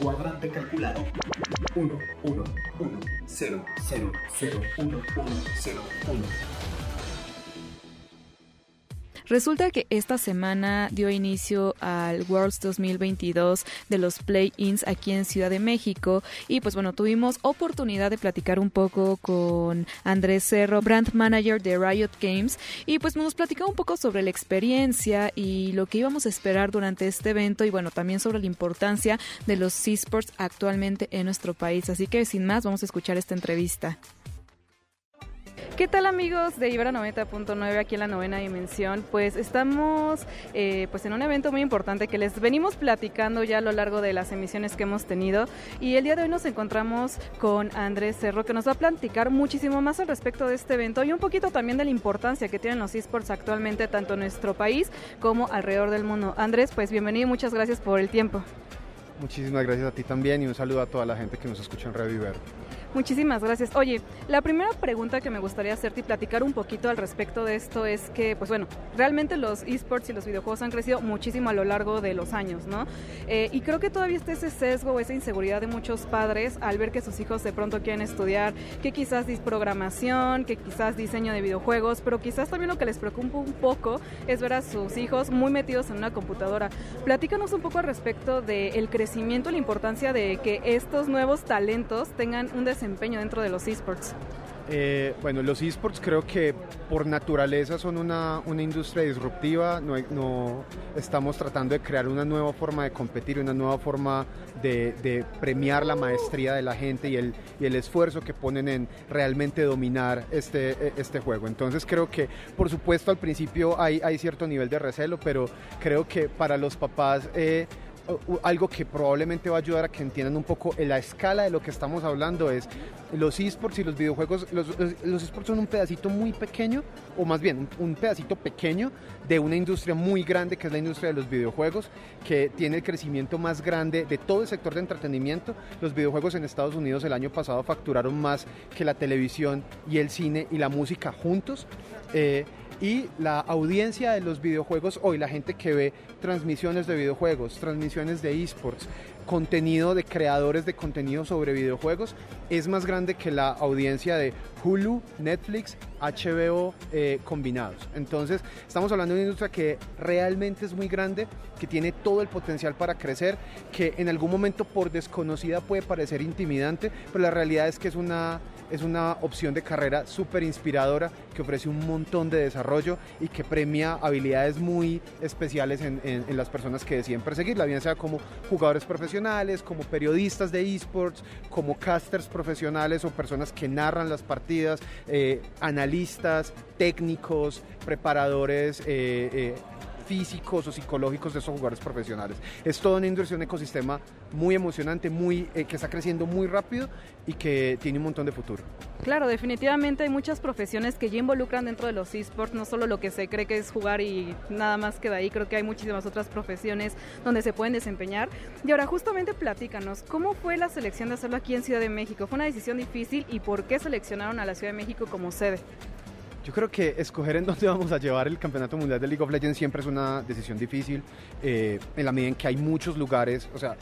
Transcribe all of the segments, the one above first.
Cuadrante calculado. 1, 1, 1, 0, 0, 0, 1, 1, 0, 1. Resulta que esta semana dio inicio al Worlds 2022 de los Play-ins aquí en Ciudad de México y pues bueno, tuvimos oportunidad de platicar un poco con Andrés Cerro, brand manager de Riot Games y pues nos platicó un poco sobre la experiencia y lo que íbamos a esperar durante este evento y bueno, también sobre la importancia de los esports actualmente en nuestro país. Así que sin más, vamos a escuchar esta entrevista. ¿Qué tal amigos de Ibera 90.9 aquí en la novena dimensión? Pues estamos eh, pues en un evento muy importante que les venimos platicando ya a lo largo de las emisiones que hemos tenido y el día de hoy nos encontramos con Andrés Cerro que nos va a platicar muchísimo más al respecto de este evento y un poquito también de la importancia que tienen los esports actualmente tanto en nuestro país como alrededor del mundo. Andrés, pues bienvenido y muchas gracias por el tiempo. Muchísimas gracias a ti también y un saludo a toda la gente que nos escucha en Radio Ibero. Muchísimas gracias. Oye, la primera pregunta que me gustaría hacerte y platicar un poquito al respecto de esto es que, pues bueno, realmente los esports y los videojuegos han crecido muchísimo a lo largo de los años, ¿no? Eh, y creo que todavía está ese sesgo o esa inseguridad de muchos padres al ver que sus hijos de pronto quieren estudiar, que quizás programación, que quizás diseño de videojuegos, pero quizás también lo que les preocupa un poco es ver a sus hijos muy metidos en una computadora. Platícanos un poco al respecto del crecimiento y la importancia de que estos nuevos talentos tengan un desempeño desempeño dentro de los esports? Eh, bueno, los esports creo que por naturaleza son una, una industria disruptiva, no, estamos tratando de crear una nueva forma de competir, una nueva forma de, premiar la maestría de la gente y el, y el esfuerzo que ponen en realmente dominar este, este juego. Entonces creo que por supuesto al principio hay, hay cierto nivel de recelo, pero creo que para los papás... Eh, algo que probablemente va a ayudar a que entiendan un poco la escala de lo que estamos hablando es los esports y los videojuegos, los, esports son un pedacito muy pequeño, o más bien un pedacito pequeño de una industria muy grande que es la industria de los videojuegos, que tiene el crecimiento más grande de todo el sector de entretenimiento. Los videojuegos en Estados Unidos el año pasado facturaron más que la televisión y el cine y la música juntos. Eh, y la audiencia de los videojuegos hoy, la gente que ve transmisiones de videojuegos, transmisiones de esports, contenido de creadores de contenido sobre videojuegos, es más grande que la audiencia de Hulu, Netflix, HBO eh, combinados. Entonces, estamos hablando de una industria que realmente es muy grande, que tiene todo el potencial para crecer, que en algún momento por desconocida puede parecer intimidante, pero la realidad es que es una es una opción de carrera súper inspiradora que ofrece un montón de desarrollo y que premia habilidades muy especiales en, en, las personas que deciden perseguirla, bien sea como jugadores profesionales, como periodistas de esports, como casters profesionales o personas que narran las partidas, eh, técnicos, preparadores. Eh, eh, físicos o psicológicos de esos jugadores profesionales. Es toda una industria, un ecosistema muy emocionante, muy, eh, que está creciendo muy rápido y que tiene un montón de futuro. Claro, definitivamente hay muchas profesiones que ya involucran dentro de los esports, no solo lo que se cree que es jugar y nada más queda ahí, creo que hay muchísimas otras profesiones donde se pueden desempeñar. Y ahora justamente platícanos, ¿cómo fue la selección de hacerlo aquí en Ciudad de México? ¿Fue una decisión difícil y por qué seleccionaron a la Ciudad de México como sede? Yo creo que escoger en dónde vamos a llevar el Campeonato Mundial de League of Legends siempre es una decisión difícil, eh, en la medida en que hay muchos lugares, o sea,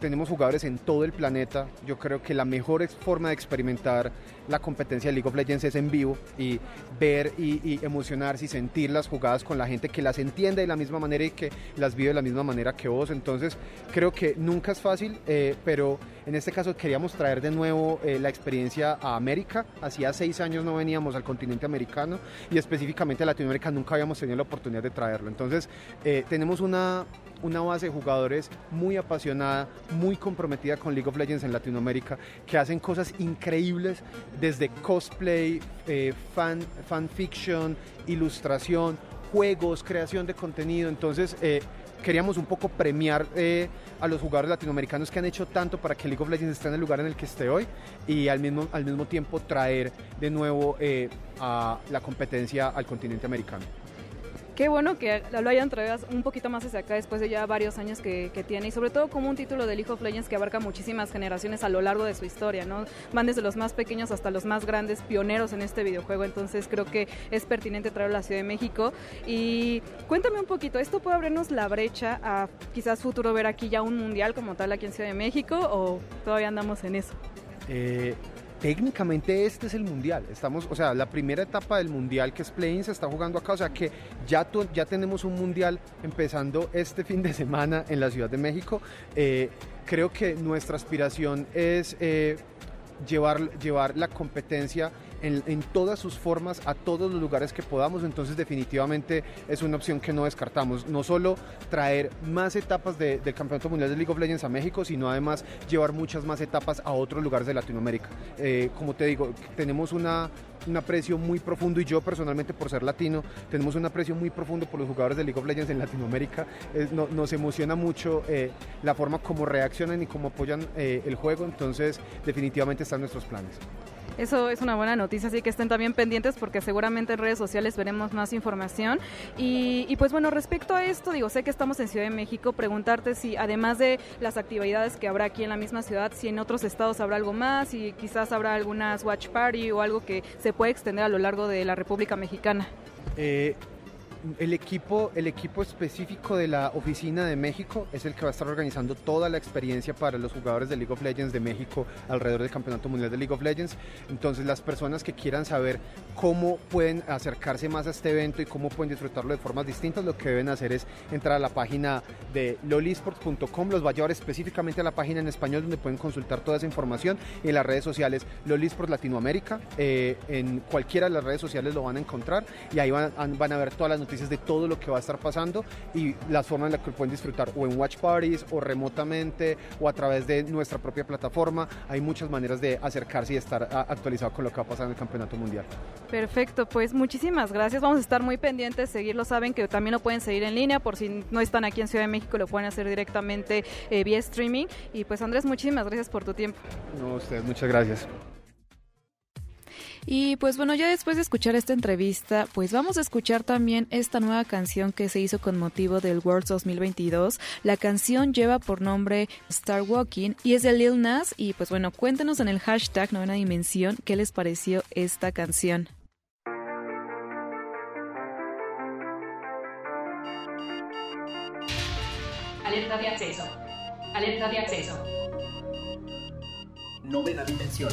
tenemos jugadores en todo el planeta. Yo creo que la mejor forma de experimentar la competencia de League of Legends es en vivo y ver y, y emocionarse y sentir las jugadas con la gente que las entiende de la misma manera y que las vive de la misma manera que vos. Entonces creo que nunca es fácil, eh, pero en este caso queríamos traer de nuevo eh, la experiencia a América. Hacía seis años no veníamos al continente americano y específicamente a Latinoamérica nunca habíamos tenido la oportunidad de traerlo. Entonces eh, tenemos una, una base de jugadores muy apasionada, muy comprometida con League of Legends en Latinoamérica, que hacen cosas increíbles desde cosplay, eh, fan, fanfiction, ilustración, juegos, creación de contenido. Entonces queríamos un poco premiar eh, a los jugadores latinoamericanos que han hecho tanto para que League of Legends esté en el lugar en el que esté hoy y al mismo, al mismo tiempo traer de nuevo eh, a la competencia al continente americano. Qué bueno que lo hayan traído un poquito más hacia acá después de ya varios años que, tiene y sobre todo como un título de League of Legends que abarca muchísimas generaciones a lo largo de su historia, ¿no? Van desde los más pequeños hasta los más grandes pioneros en este videojuego, entonces creo que es pertinente traerlo a la Ciudad de México. Y cuéntame un poquito, ¿esto puede abrirnos la brecha a quizás futuro ver aquí ya un mundial como tal aquí en Ciudad de México o todavía andamos en eso? Eh, técnicamente este es el mundial. Estamos, o sea, la primera etapa del mundial que es play se está jugando acá, o sea que ya, ya tenemos un mundial empezando este fin de semana en la Ciudad de México. Eh, creo que nuestra aspiración es eh, llevar, llevar la competencia en, todas sus formas a todos los lugares que podamos, entonces definitivamente es una opción que no descartamos. No solo traer más etapas de, del Campeonato Mundial de League of Legends a México, sino además llevar muchas más etapas a otros lugares de Latinoamérica. Eh, como te digo, tenemos una, un aprecio muy profundo y yo personalmente por ser latino tenemos un aprecio muy profundo por los jugadores de League of Legends en Latinoamérica. No, nos emociona mucho eh, la forma como reaccionan y cómo apoyan eh, el juego, entonces definitivamente están nuestros planes. Eso es una buena noticia, así que estén también pendientes porque seguramente en redes sociales veremos más información. Y, y, pues bueno, respecto a esto, digo, sé que estamos en Ciudad de México, preguntarte si además de las actividades que habrá aquí en la misma ciudad, si en otros estados habrá algo más y quizás habrá algunas watch party o algo que se puede extender a lo largo de la República Mexicana. Eh, el equipo, el equipo específico de la oficina de México es el que va a estar organizando toda la experiencia para los jugadores de League of Legends de México alrededor del Campeonato Mundial de League of Legends. Entonces las personas que quieran saber cómo pueden acercarse más a este evento y cómo pueden disfrutarlo de formas distintas, lo que deben hacer es entrar a la página de lolisports.com, los va a llevar específicamente a la página en español donde pueden consultar toda esa información y en las redes sociales Lolisports Latinoamérica, eh, en cualquiera de las redes sociales lo van a encontrar y ahí van, van a ver todas las noticias de todo lo que va a estar pasando y las formas en las que pueden disfrutar o en watch parties o remotamente o a través de nuestra propia plataforma. Hay muchas maneras de acercarse y estar actualizado con lo que va a pasar en el Campeonato Mundial. Perfecto, pues muchísimas gracias. Vamos a estar muy pendientes, seguirlo. Saben que también lo pueden seguir en línea por si no están aquí en Ciudad de México, lo pueden hacer directamente eh, vía streaming. Y pues Andrés, muchísimas gracias por tu tiempo. No, ustedes, muchas gracias. Y pues bueno, ya después de escuchar esta entrevista, pues vamos a escuchar también esta nueva canción que se hizo con motivo del Worlds 2022. La canción lleva por nombre Star Walking y es de Lil Nas. Y pues bueno, cuéntenos en el hashtag Novena Dimensión qué les pareció esta canción. Alerta de acceso. Alerta de acceso. Novena dimensión.